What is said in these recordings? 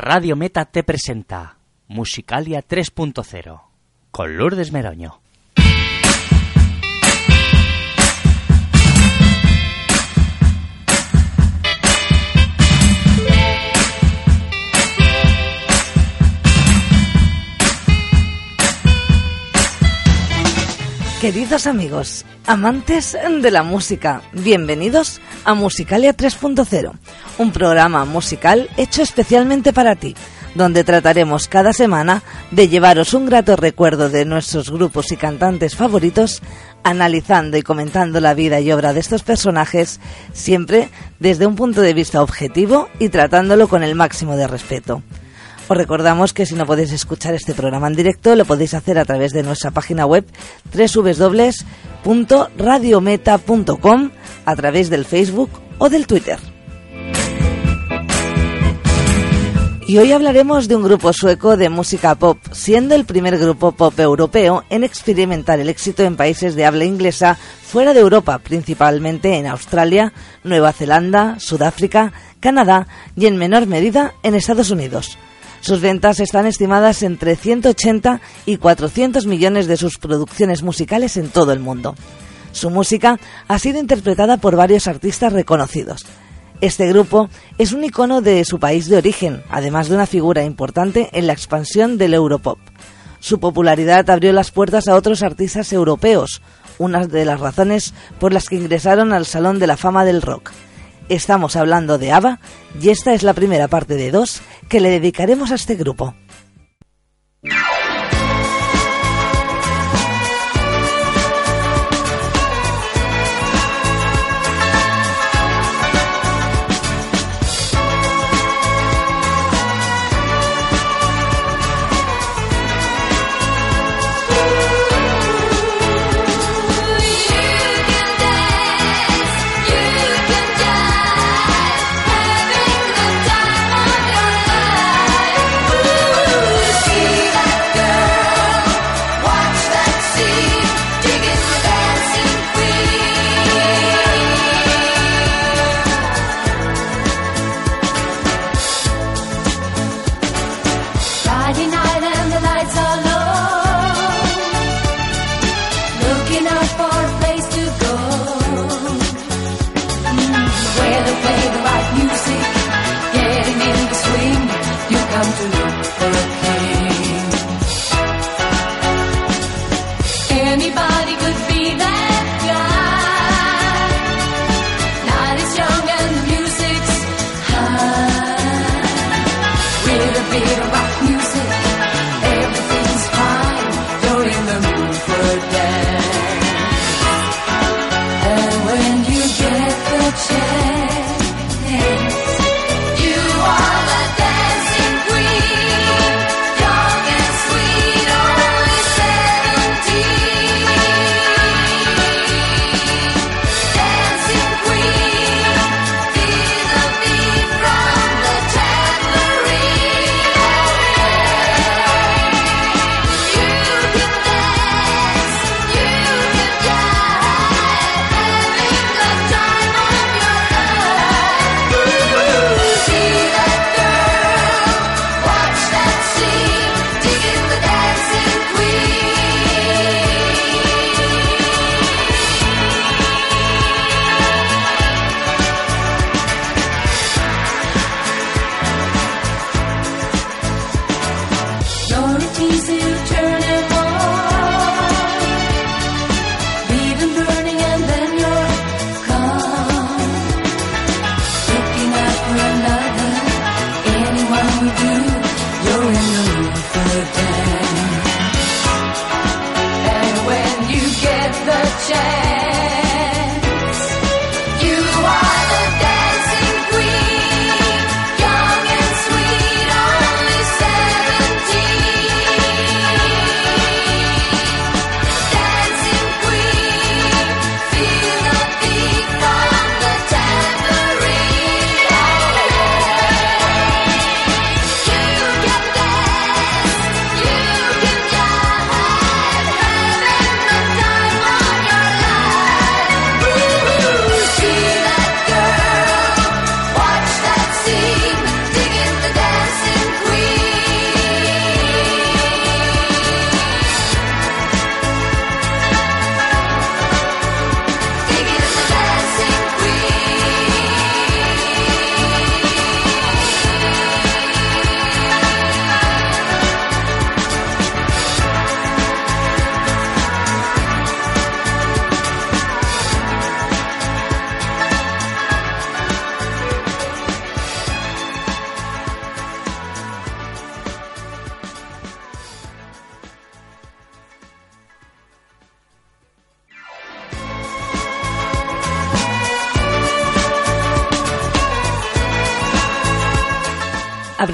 Radio Meta te presenta Musicalia 3.0 con Lourdes Meroño. Queridos amigos, amantes de la música, bienvenidos a Musicalia 3.0, un programa musical hecho especialmente para ti, donde trataremos cada semana de llevaros un grato recuerdo de nuestros grupos y cantantes favoritos, analizando y comentando la vida y obra de estos personajes, siempre desde un punto de vista objetivo y tratándolo con el máximo de respeto. Os recordamos que si no podéis escuchar este programa en directo, lo podéis hacer a través de nuestra página web www.radiometa.com, a través del Facebook o del Twitter. Y hoy hablaremos de un grupo sueco de música pop, siendo el primer grupo pop europeo en experimentar el éxito en países de habla inglesa fuera de Europa, principalmente en Australia, Nueva Zelanda, Sudáfrica, Canadá y en menor medida en Estados Unidos. Sus ventas están estimadas entre 180 y 400 millones de sus producciones musicales en todo el mundo. Su música ha sido interpretada por varios artistas reconocidos. Este grupo es un icono de su país de origen, además de una figura importante en la expansión del Europop. Su popularidad abrió las puertas a otros artistas europeos, una de las razones por las que ingresaron al Salón de la Fama del Rock. Estamos hablando de ABBA y esta es la primera parte de dos que le dedicaremos a este grupo.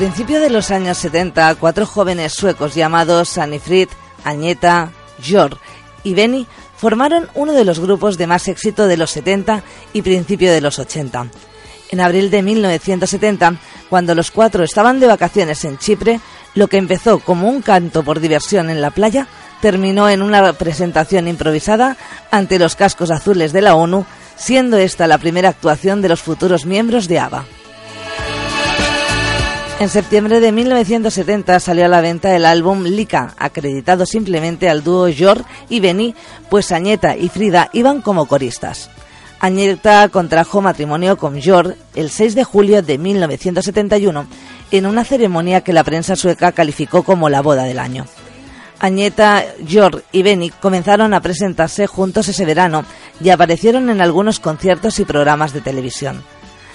Principios de los años 70, cuatro jóvenes suecos llamados Sanifrid, Agneta, Jor y Benny formaron uno de los grupos de más éxito de los 70 y principio de los 80. En abril de 1970, cuando los cuatro estaban de vacaciones en Chipre, lo que empezó como un canto por diversión en la playa terminó en una presentación improvisada ante los cascos azules de la ONU, siendo esta la primera actuación de los futuros miembros de ABBA. En septiembre de 1970 salió a la venta el álbum Lika, acreditado simplemente al dúo Jor y Benny, pues Añeta y Frida iban como coristas. Añeta contrajo matrimonio con Jor el 6 de julio de 1971 en una ceremonia que la prensa sueca calificó como la boda del año. Añeta, Jor y Benny comenzaron a presentarse juntos ese verano y aparecieron en algunos conciertos y programas de televisión.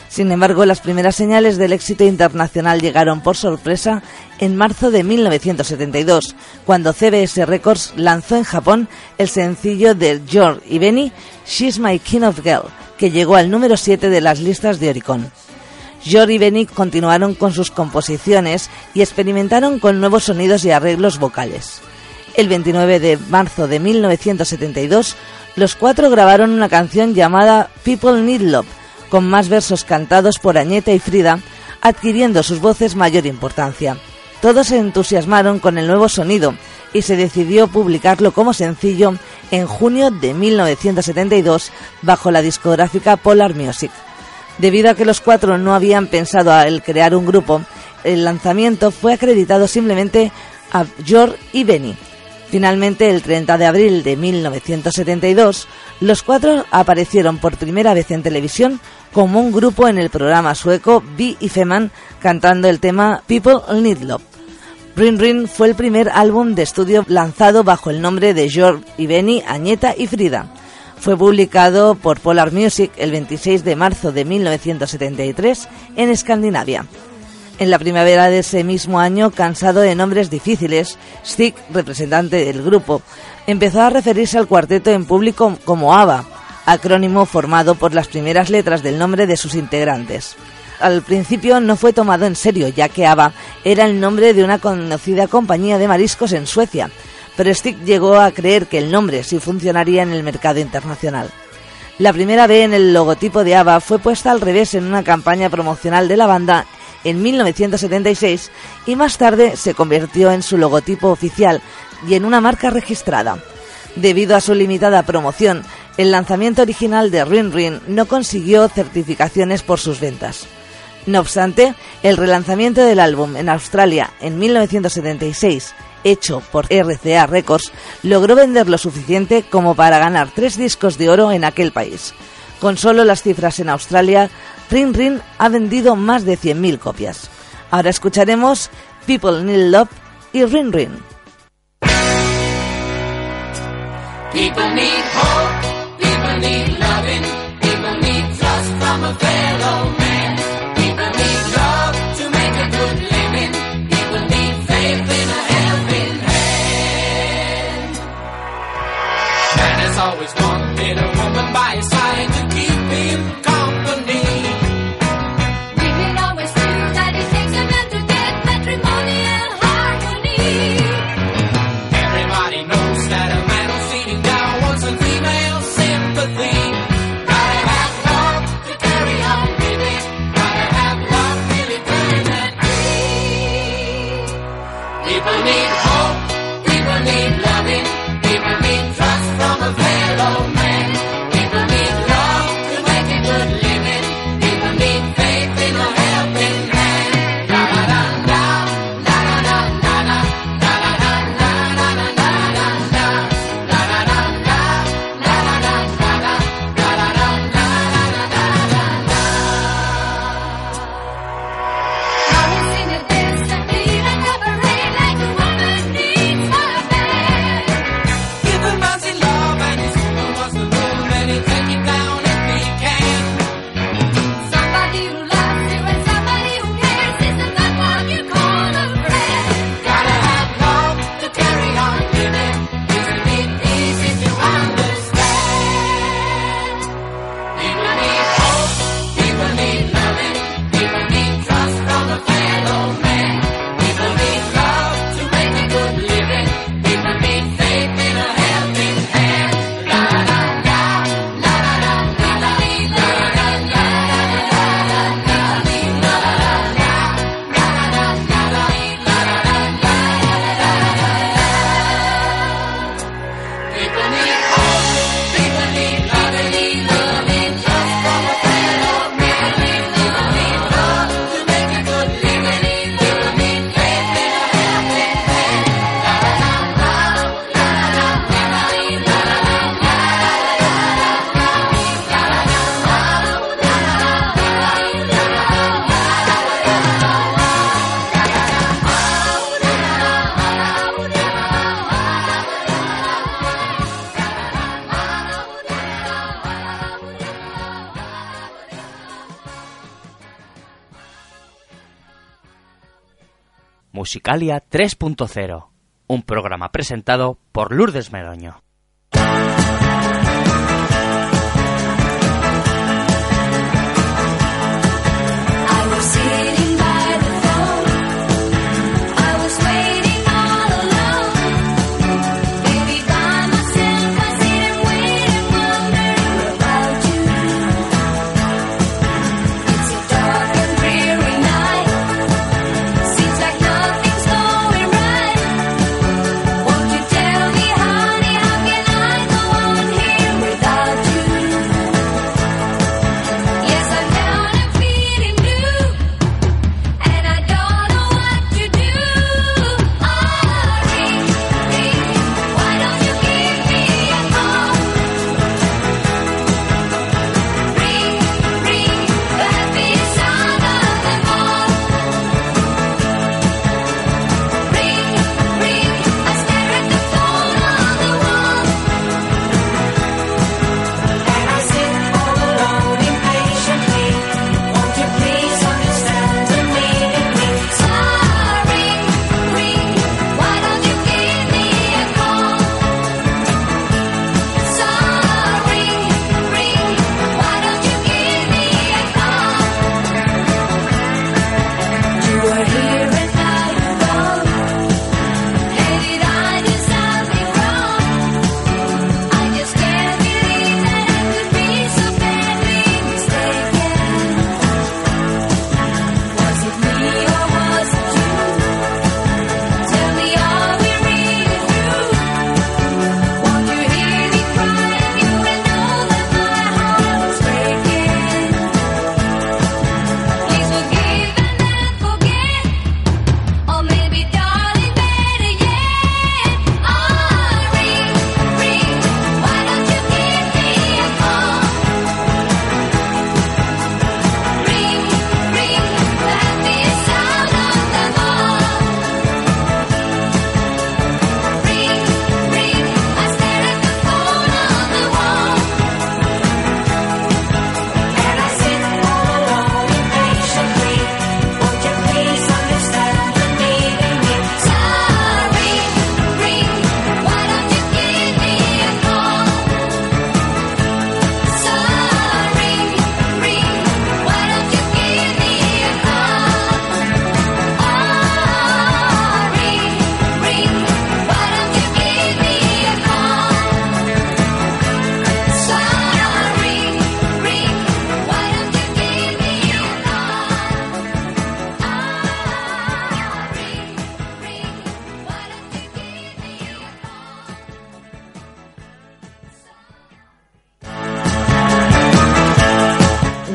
Sin embargo, las primeras señales del éxito internacional llegaron por sorpresa en marzo de 1972, cuando CBS Records lanzó en Japón el sencillo de George y Benny, She's My King of Girl, que llegó al número 7 de las listas de Oricon. George y Benny continuaron con sus composiciones y experimentaron con nuevos sonidos y arreglos vocales. El 29 de marzo de 1972, los cuatro grabaron una canción llamada People Need Love, con más versos cantados por Añeta y Frida, adquiriendo sus voces mayor importancia. Todos se entusiasmaron con el nuevo sonido y se decidió publicarlo como sencillo en junio de 1972 bajo la discográfica Polar Music. Debido a que los cuatro no habían pensado el crear un grupo, el lanzamiento fue acreditado simplemente a George y Benny. Finalmente, el 30 de abril de 1972, los cuatro aparecieron por primera vez en televisión como un grupo en el programa sueco Be y Feman cantando el tema People Need Love. Rin Rin fue el primer álbum de estudio lanzado bajo el nombre de George y Benny, Añeta y Frida. Fue publicado por Polar Music el 26 de marzo de 1973 en Escandinavia. En la primavera de ese mismo año, cansado de nombres difíciles, Stig, representante del grupo, empezó a referirse al cuarteto en público como ABBA, acrónimo formado por las primeras letras del nombre de sus integrantes. Al principio no fue tomado en serio, ya que ABBA era el nombre de una conocida compañía de mariscos en Suecia, pero Stick llegó a creer que el nombre sí funcionaría en el mercado internacional. La primera B en el logotipo de ABBA fue puesta al revés en una campaña promocional de la banda en 1976 y más tarde se convirtió en su logotipo oficial y en una marca registrada. Debido a su limitada promoción, el lanzamiento original de Rin Rin no consiguió certificaciones por sus ventas. No obstante, el relanzamiento del álbum en Australia en 1976, hecho por RCA Records, logró vender lo suficiente como para ganar tres discos de oro en aquel país. Con solo las cifras en Australia, Rin Rin ha vendido más de 100.000 copias. Ahora escucharemos People Need Love y Rin Rin. I'm a fan. People need hope. People need love. Musicalia 3.0, un programa presentado por Lourdes Meroño.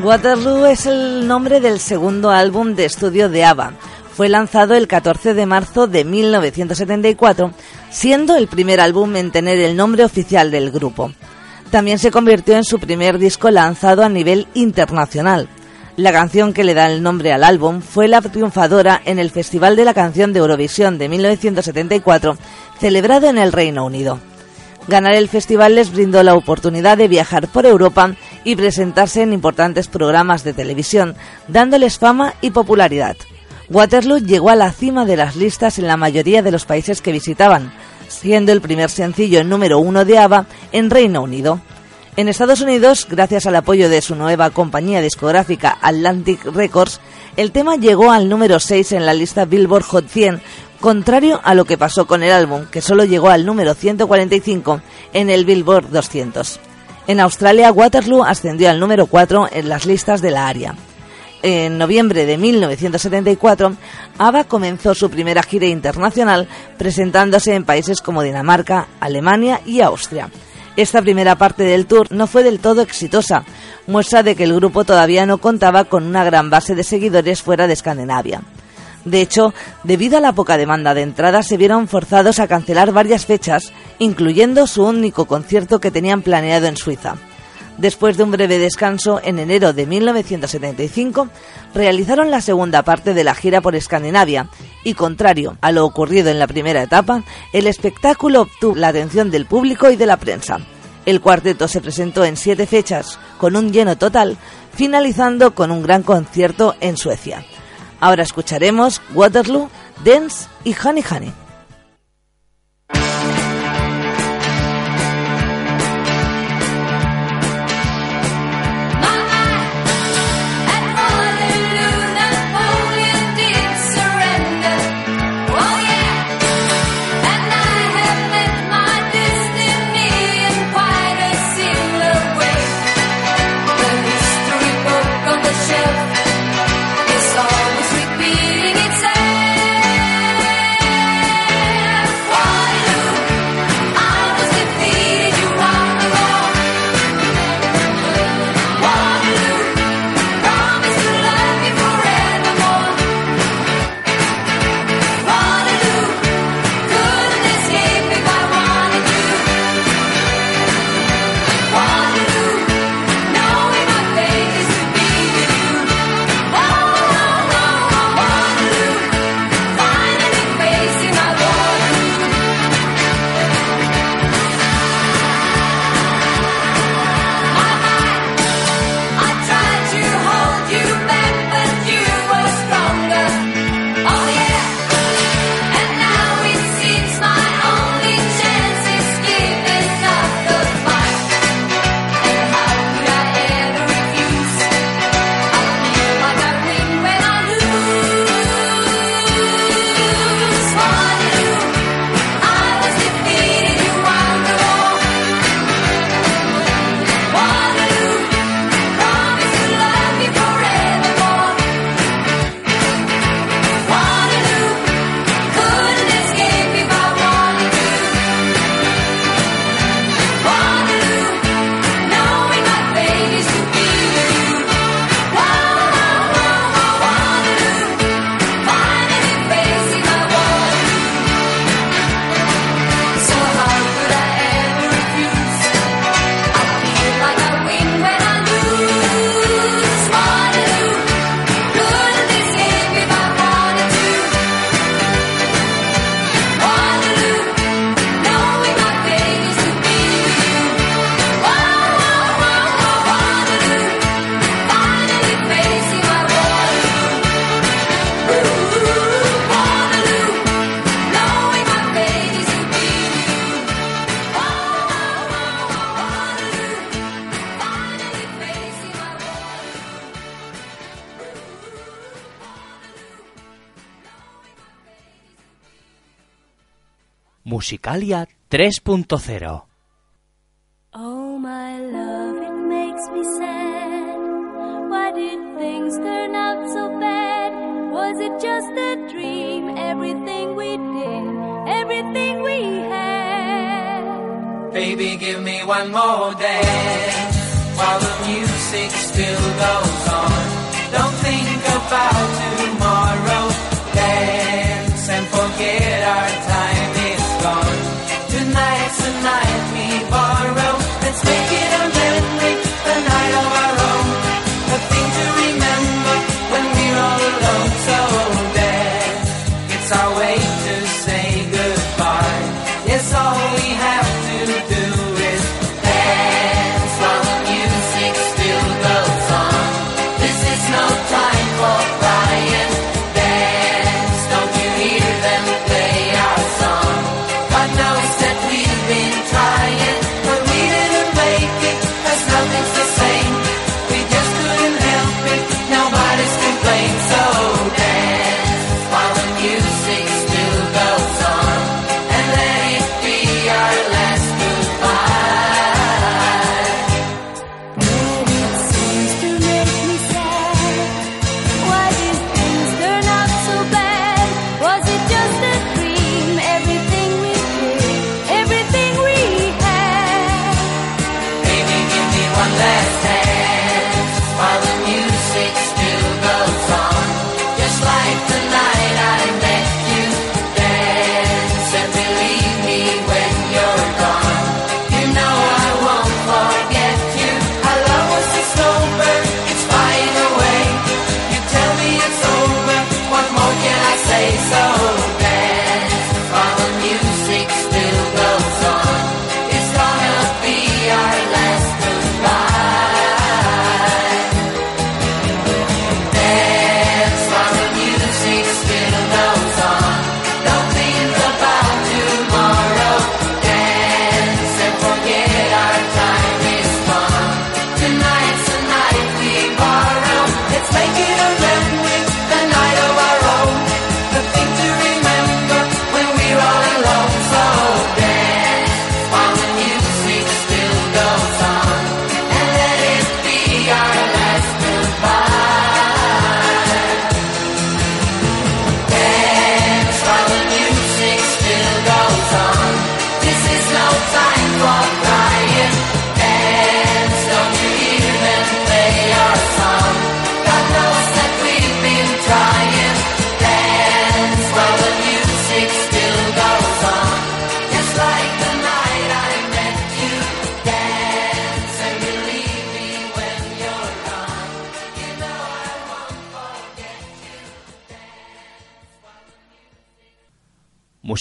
Waterloo es el nombre del segundo álbum de estudio de ABBA. Fue lanzado el 14 de marzo de 1974, siendo el primer álbum en tener el nombre oficial del grupo. También se convirtió en su primer disco lanzado a nivel internacional. La canción que le da el nombre al álbum fue la triunfadora en el Festival de la Canción de Eurovisión de 1974, celebrado en el Reino Unido. Ganar el festival les brindó la oportunidad de viajar por Europa y presentarse en importantes programas de televisión, dándoles fama y popularidad. Waterloo llegó a la cima de las listas en la mayoría de los países que visitaban, siendo el primer sencillo número uno de ABBA en Reino Unido. En Estados Unidos, gracias al apoyo de su nueva compañía discográfica Atlantic Records, el tema llegó al número 6 en la lista Billboard Hot 100 contrario a lo que pasó con el álbum, que solo llegó al número 145 en el Billboard 200. En Australia, Waterloo ascendió al número 4 en las listas de la área. En noviembre de 1974, ABBA comenzó su primera gira internacional presentándose en países como Dinamarca, Alemania y Austria. Esta primera parte del tour no fue del todo exitosa, muestra de que el grupo todavía no contaba con una gran base de seguidores fuera de Escandinavia. De hecho, debido a la poca demanda de entradas, se vieron forzados a cancelar varias fechas, incluyendo su único concierto que tenían planeado en Suiza. Después de un breve descanso, en enero de 1975, realizaron la segunda parte de la gira por Escandinavia y, contrario a lo ocurrido en la primera etapa, el espectáculo obtuvo la atención del público y de la prensa. El cuarteto se presentó en siete fechas, con un lleno total, finalizando con un gran concierto en Suecia. Ahora escucharemos Waterloo Dance y Honey Honey. Musicalia 3.0 night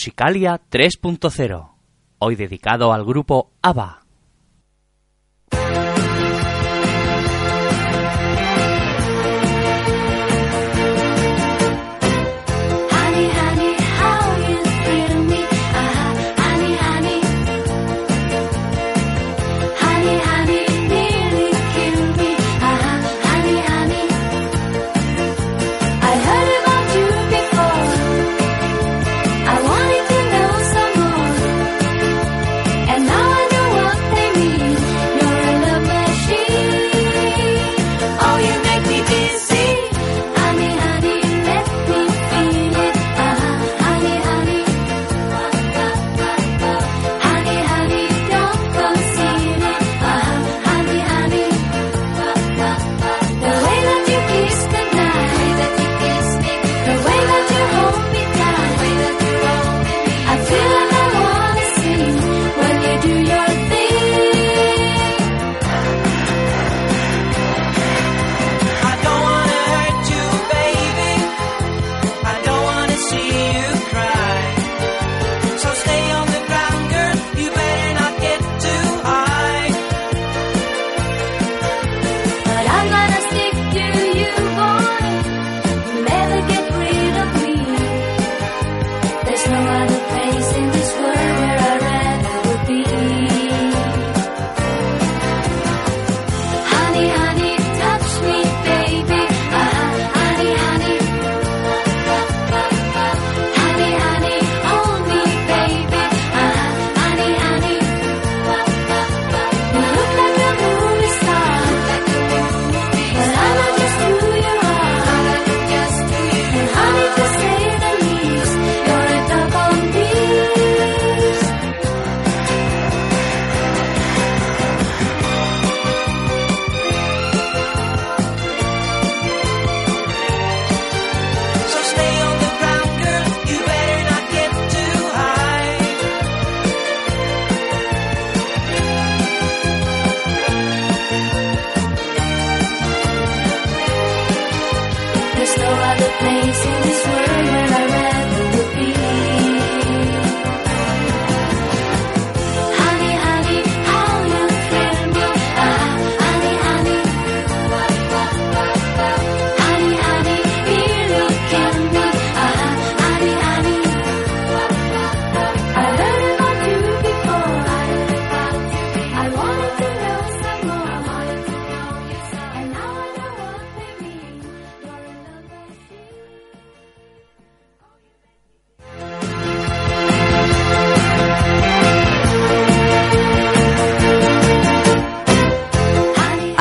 Musicalia 3.0, hoy dedicado al grupo ABBA. No other place in this world where I'd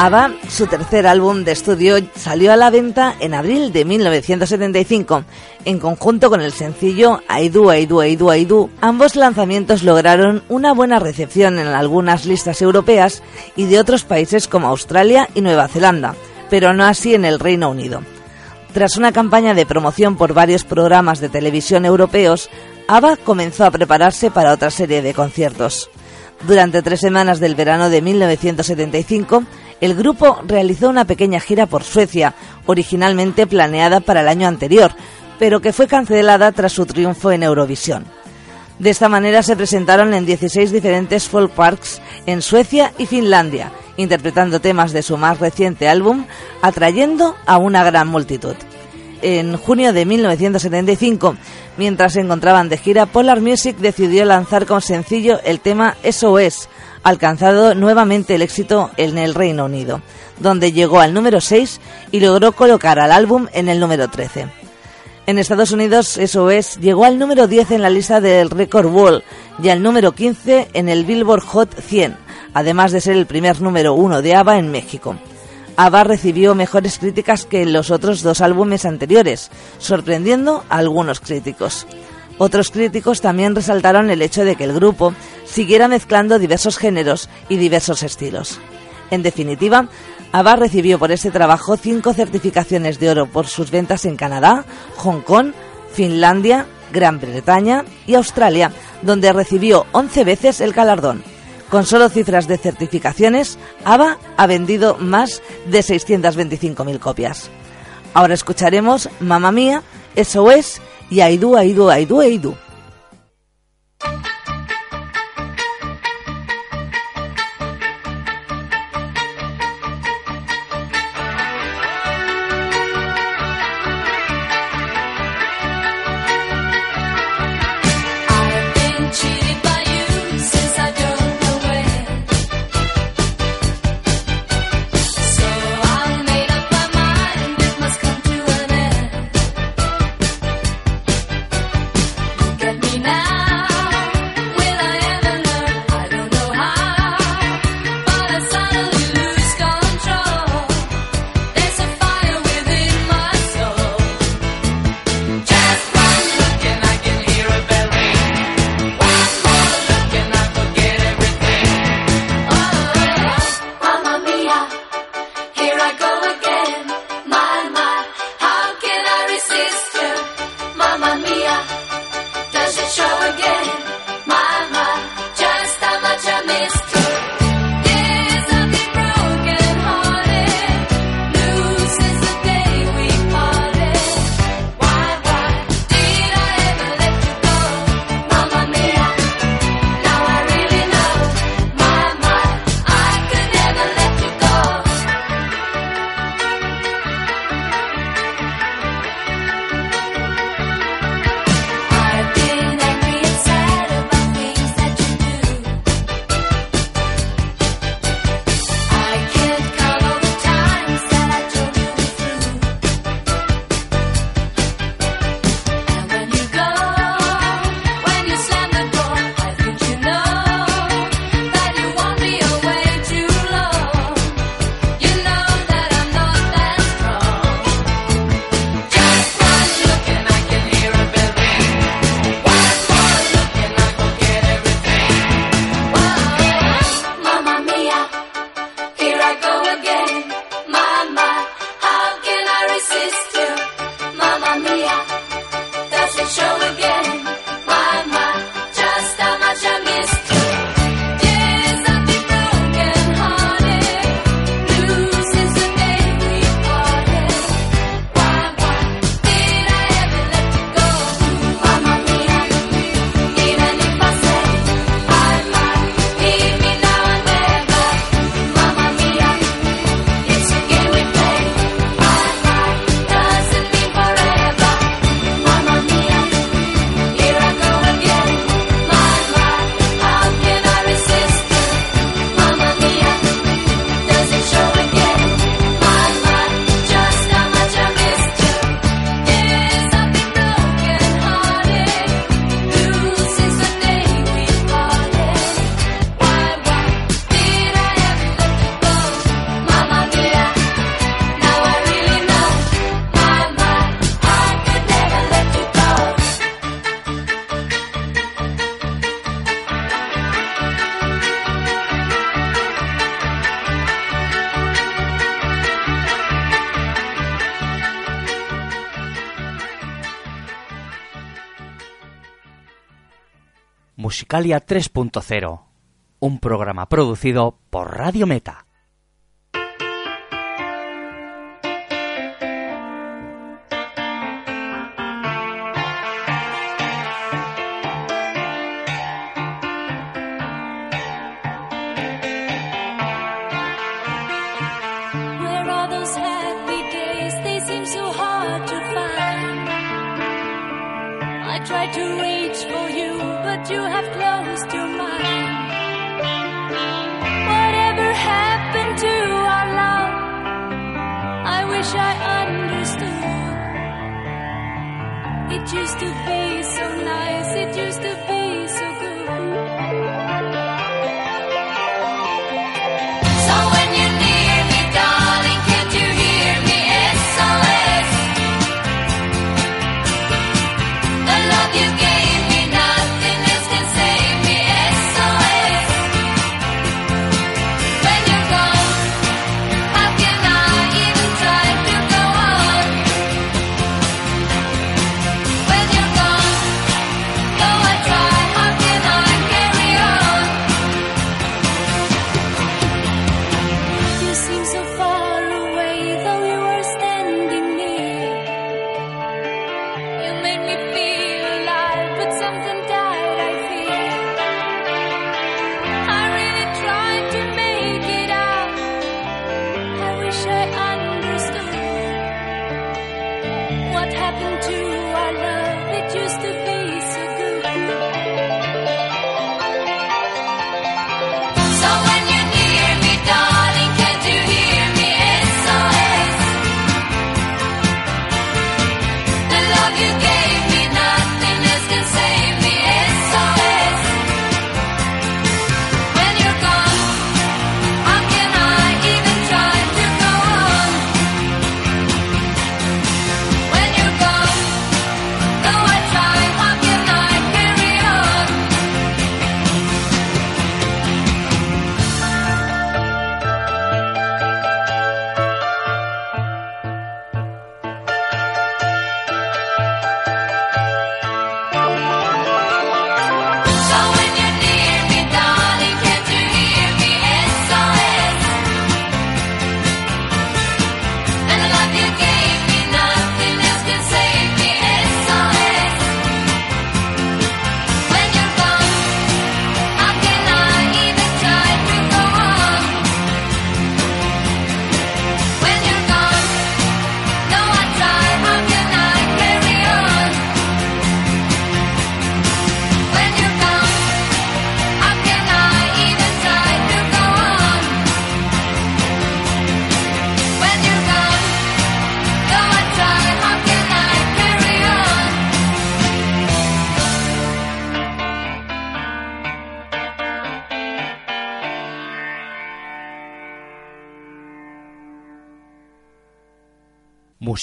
ABBA, su tercer álbum de estudio, salió a la venta en abril de 1975, en conjunto con el sencillo I Do, I Do. Ambos lanzamientos lograron una buena recepción en algunas listas europeas y de otros países como Australia y Nueva Zelanda, pero no así en el Reino Unido. Tras una campaña de promoción por varios programas de televisión europeos, ABBA comenzó a prepararse para otra serie de conciertos. Durante tres semanas del verano de 1975, el grupo realizó una pequeña gira por Suecia, originalmente planeada para el año anterior, pero que fue cancelada tras su triunfo en Eurovisión. De esta manera se presentaron en 16 diferentes folk parks en Suecia y Finlandia, interpretando temas de su más reciente álbum, atrayendo a una gran multitud. En junio de 1975, mientras se encontraban de gira, Polar Music decidió lanzar con sencillo el tema SOS, alcanzado nuevamente el éxito en el Reino Unido, donde llegó al número 6 y logró colocar al álbum en el número 13. En Estados Unidos, SOS llegó al número 10 en la lista del Record Wall y al número 15 en el Billboard Hot 100, además de ser el primer número 1 de ABBA en México. ABBA recibió mejores críticas que los otros dos álbumes anteriores, sorprendiendo a algunos críticos. Otros críticos también resaltaron el hecho de que el grupo siguiera mezclando diversos géneros y diversos estilos. En definitiva, ABBA recibió por este trabajo cinco certificaciones de oro por sus ventas en Canadá, Hong Kong, Finlandia, Gran Bretaña y Australia, donde recibió 11 veces el galardón. Con solo cifras de certificaciones, ABBA ha vendido más de 625.000 copias. Ahora escucharemos Mamma Mía, SOS E aí do, aí do, aí do, aí do. Musicalia 3.0, un programa producido por Radio Meta.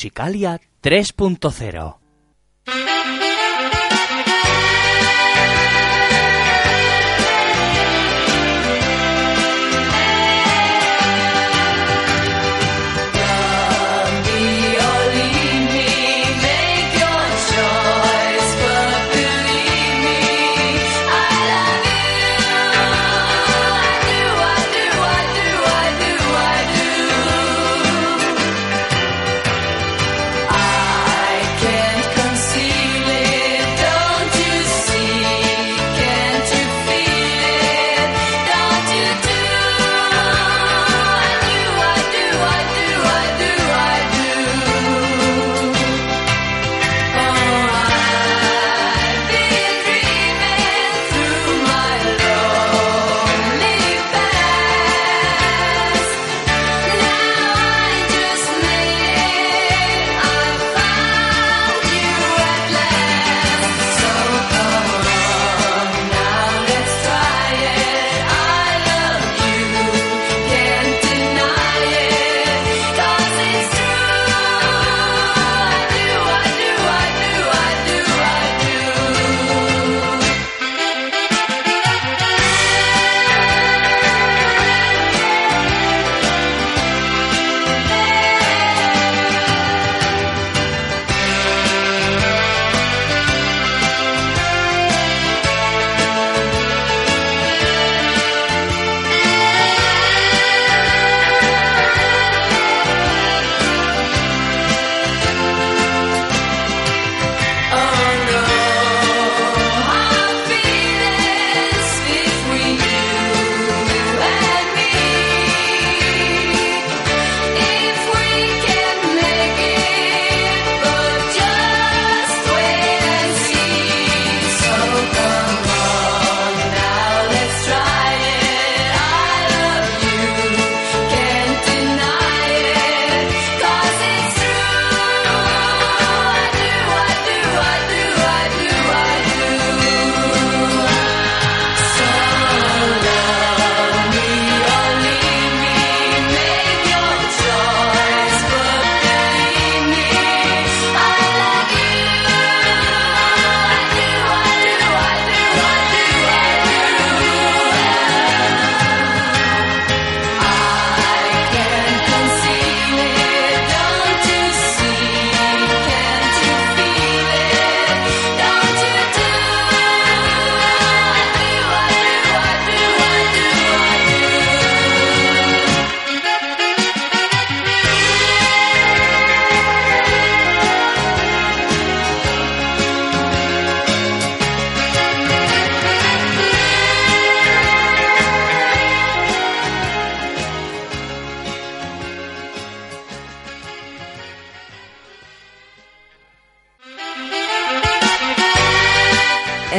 Musicalia 3.0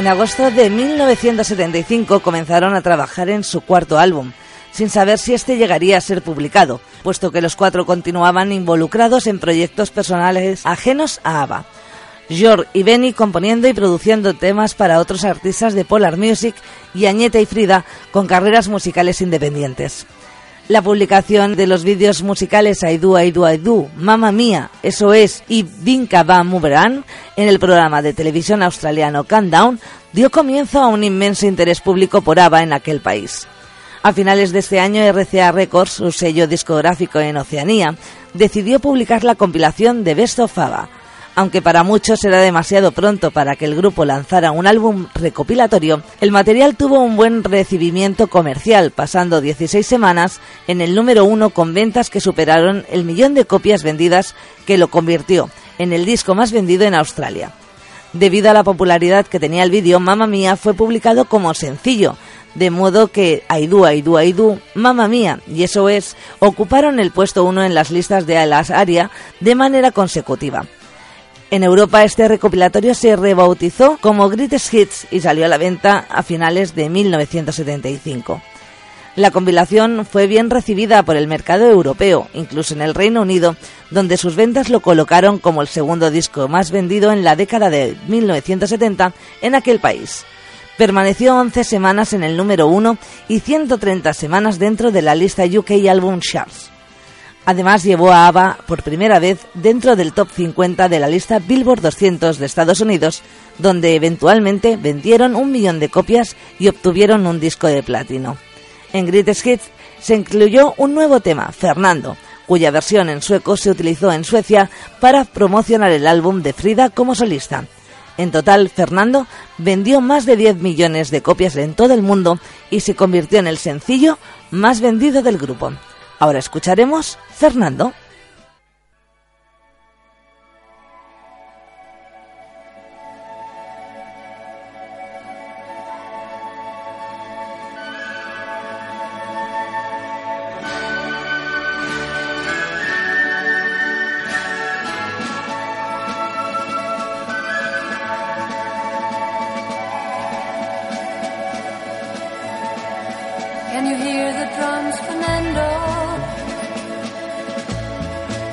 En agosto de 1975 comenzaron a trabajar en su cuarto álbum, sin saber si este llegaría a ser publicado, puesto que los cuatro continuaban involucrados en proyectos personales ajenos a ABBA. George y Benny componiendo y produciendo temas para otros artistas de Polar Music y Añeta y Frida con carreras musicales independientes. La publicación de los vídeos musicales Do, I Do, Mamma Mía, Eso Es y Vinca Va Moverán en el programa de televisión australiano Countdown dio comienzo a un inmenso interés público por ABBA en aquel país. A finales de este año, RCA Records, su sello discográfico en Oceanía, decidió publicar la compilación de Best of ABBA. Aunque para muchos era demasiado pronto para que el grupo lanzara un álbum recopilatorio, el material tuvo un buen recibimiento comercial, pasando 16 semanas en el número uno con ventas que superaron el millón de copias vendidas, que lo convirtió en el disco más vendido en Australia. Debido a la popularidad que tenía el vídeo, Mamma Mía fue publicado como sencillo, de modo que Do, I Do, Mamma Mía y Eso Es ocuparon el puesto uno en las listas de las ARIA de manera consecutiva. En Europa este recopilatorio se rebautizó como Greatest Hits y salió a la venta a finales de 1975. La compilación fue bien recibida por el mercado europeo, incluso en el Reino Unido, donde sus ventas lo colocaron como el segundo disco más vendido en la década de 1970 en aquel país. Permaneció 11 semanas en el número 1 y 130 semanas dentro de la lista UK Album Charts. Además llevó a ABBA por primera vez dentro del top 50 de la lista Billboard 200 de Estados Unidos, donde eventualmente vendieron un millón de copias y obtuvieron un disco de platino. En Greatest Hits se incluyó un nuevo tema, Fernando, cuya versión en sueco se utilizó en Suecia para promocionar el álbum de Frida como solista. En total, Fernando vendió más de 10 millones de copias en todo el mundo y se convirtió en el sencillo más vendido del grupo. Ahora escucharemos Fernando.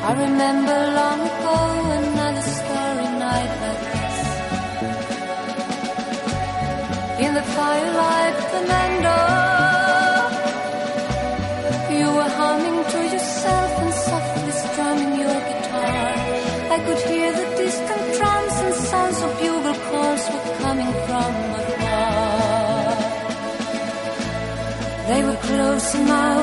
I remember long ago another starry night like this. In the firelight, the Fernando, you were humming to yourself and softly strumming your guitar. I could hear the distant drums and sounds of bugle calls were coming from afar. They were close now,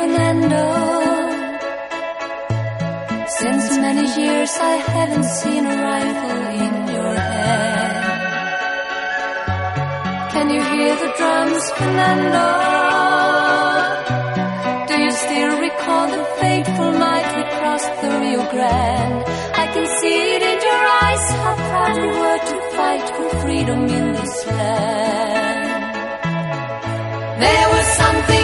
Fernando. Since many years I haven't seen a rifle in your hand. Can you hear the drums, Fernando? Do you still recall the fateful night we crossed the Rio Grande? I can see it in your eyes how proud you were to fight for freedom in this land. There was something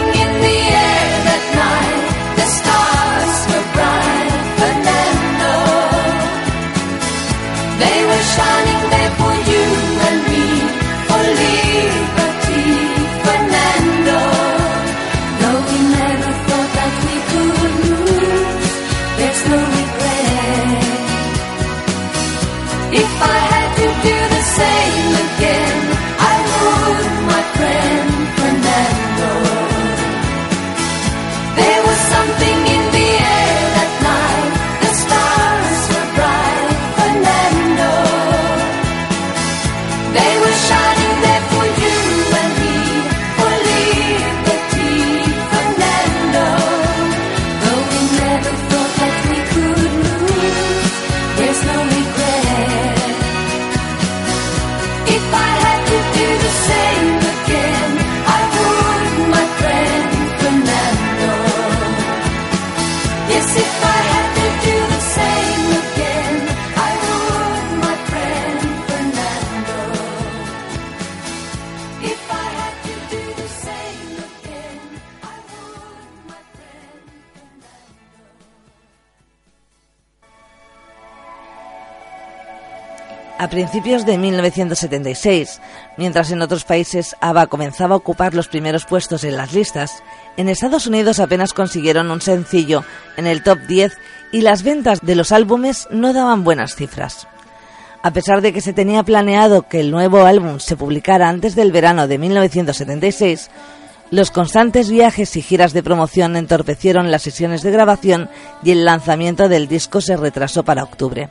I had A principios de 1976, mientras en otros países ABBA comenzaba a ocupar los primeros puestos en las listas, en Estados Unidos apenas consiguieron un sencillo en el top 10 y las ventas de los álbumes no daban buenas cifras. A pesar de que se tenía planeado que el nuevo álbum se publicara antes del verano de 1976, los constantes viajes y giras de promoción entorpecieron las sesiones de grabación y el lanzamiento del disco se retrasó para octubre.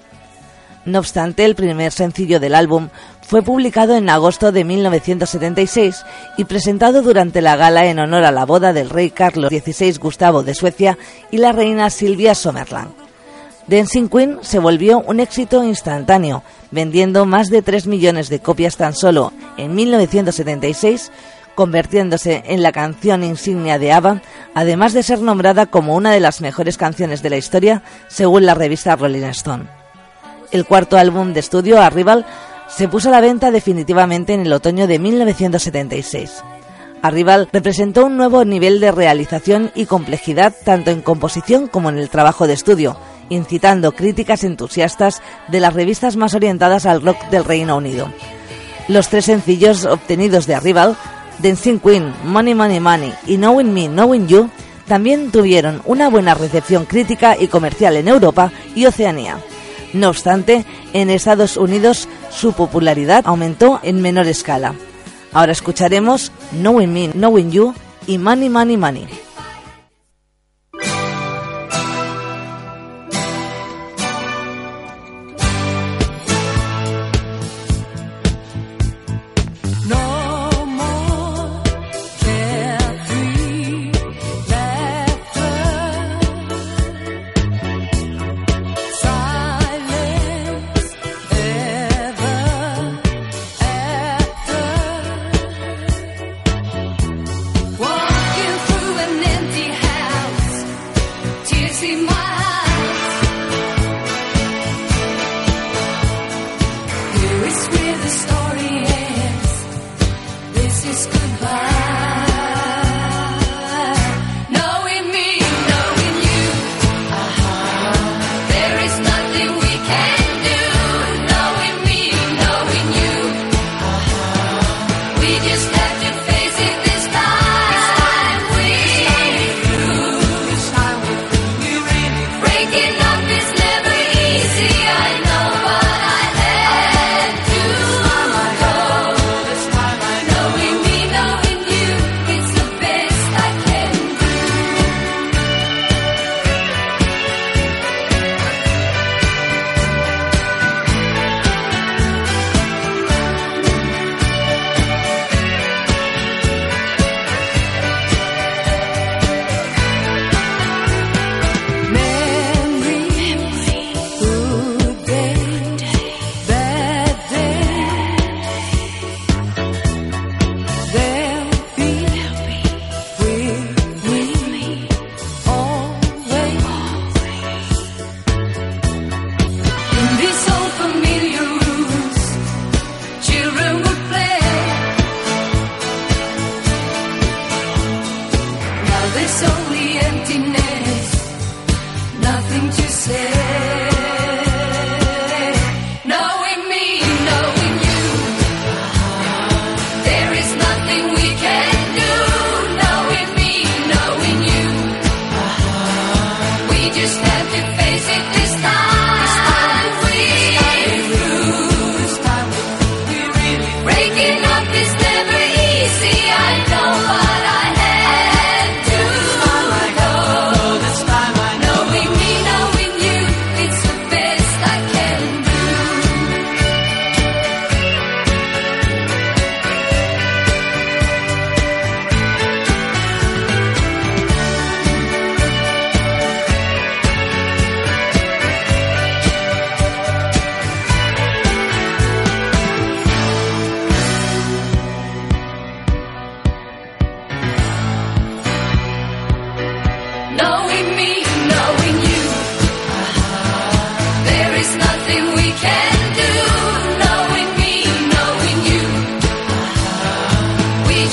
No obstante, el primer sencillo del álbum fue publicado en agosto de 1976 y presentado durante la gala en honor a la boda del rey Carlos XVI Gustavo de Suecia y la reina Silvia Sommerland. Dancing Queen se volvió un éxito instantáneo, vendiendo más de 3 millones de copias tan solo en 1976, convirtiéndose en la canción insignia de ABBA, además de ser nombrada como una de las mejores canciones de la historia según la revista Rolling Stone. El cuarto álbum de estudio, Arrival, se puso a la venta definitivamente en el otoño de 1976. Arrival representó un nuevo nivel de realización y complejidad tanto en composición como en el trabajo de estudio, incitando críticas entusiastas de las revistas más orientadas al rock del Reino Unido. Los tres sencillos obtenidos de Arrival, Dancing Queen, Money Money Money y Knowing Me, Knowing You, también tuvieron una buena recepción crítica y comercial en Europa y Oceanía. No obstante, en Estados Unidos su popularidad aumentó en menor escala. Ahora escucharemos Knowing Me, Knowing You y Money Money Money.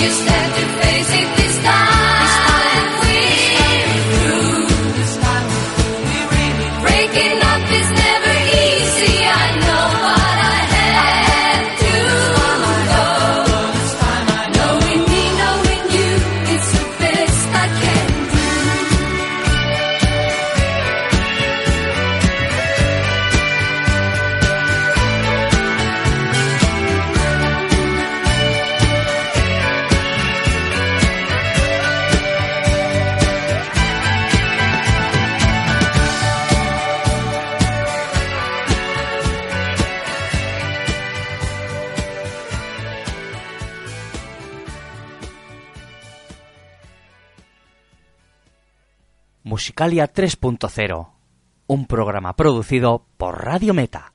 just that. Musicalia 3.0, un programa producido por Radio Meta.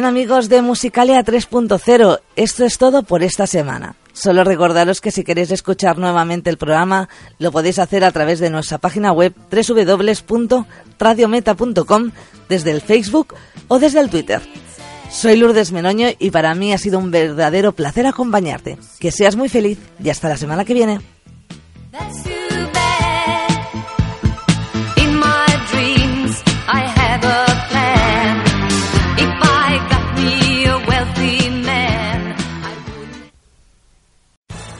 bien amigos de Musicalia 3.0, esto es todo por esta semana. Solo recordaros que si queréis escuchar nuevamente el programa, lo podéis hacer a través de nuestra página web www.radiometa.com, desde el Facebook o desde el Twitter. Soy Lourdes Menoño y para mí ha sido un verdadero placer acompañarte. Que seas muy feliz y hasta la semana que viene.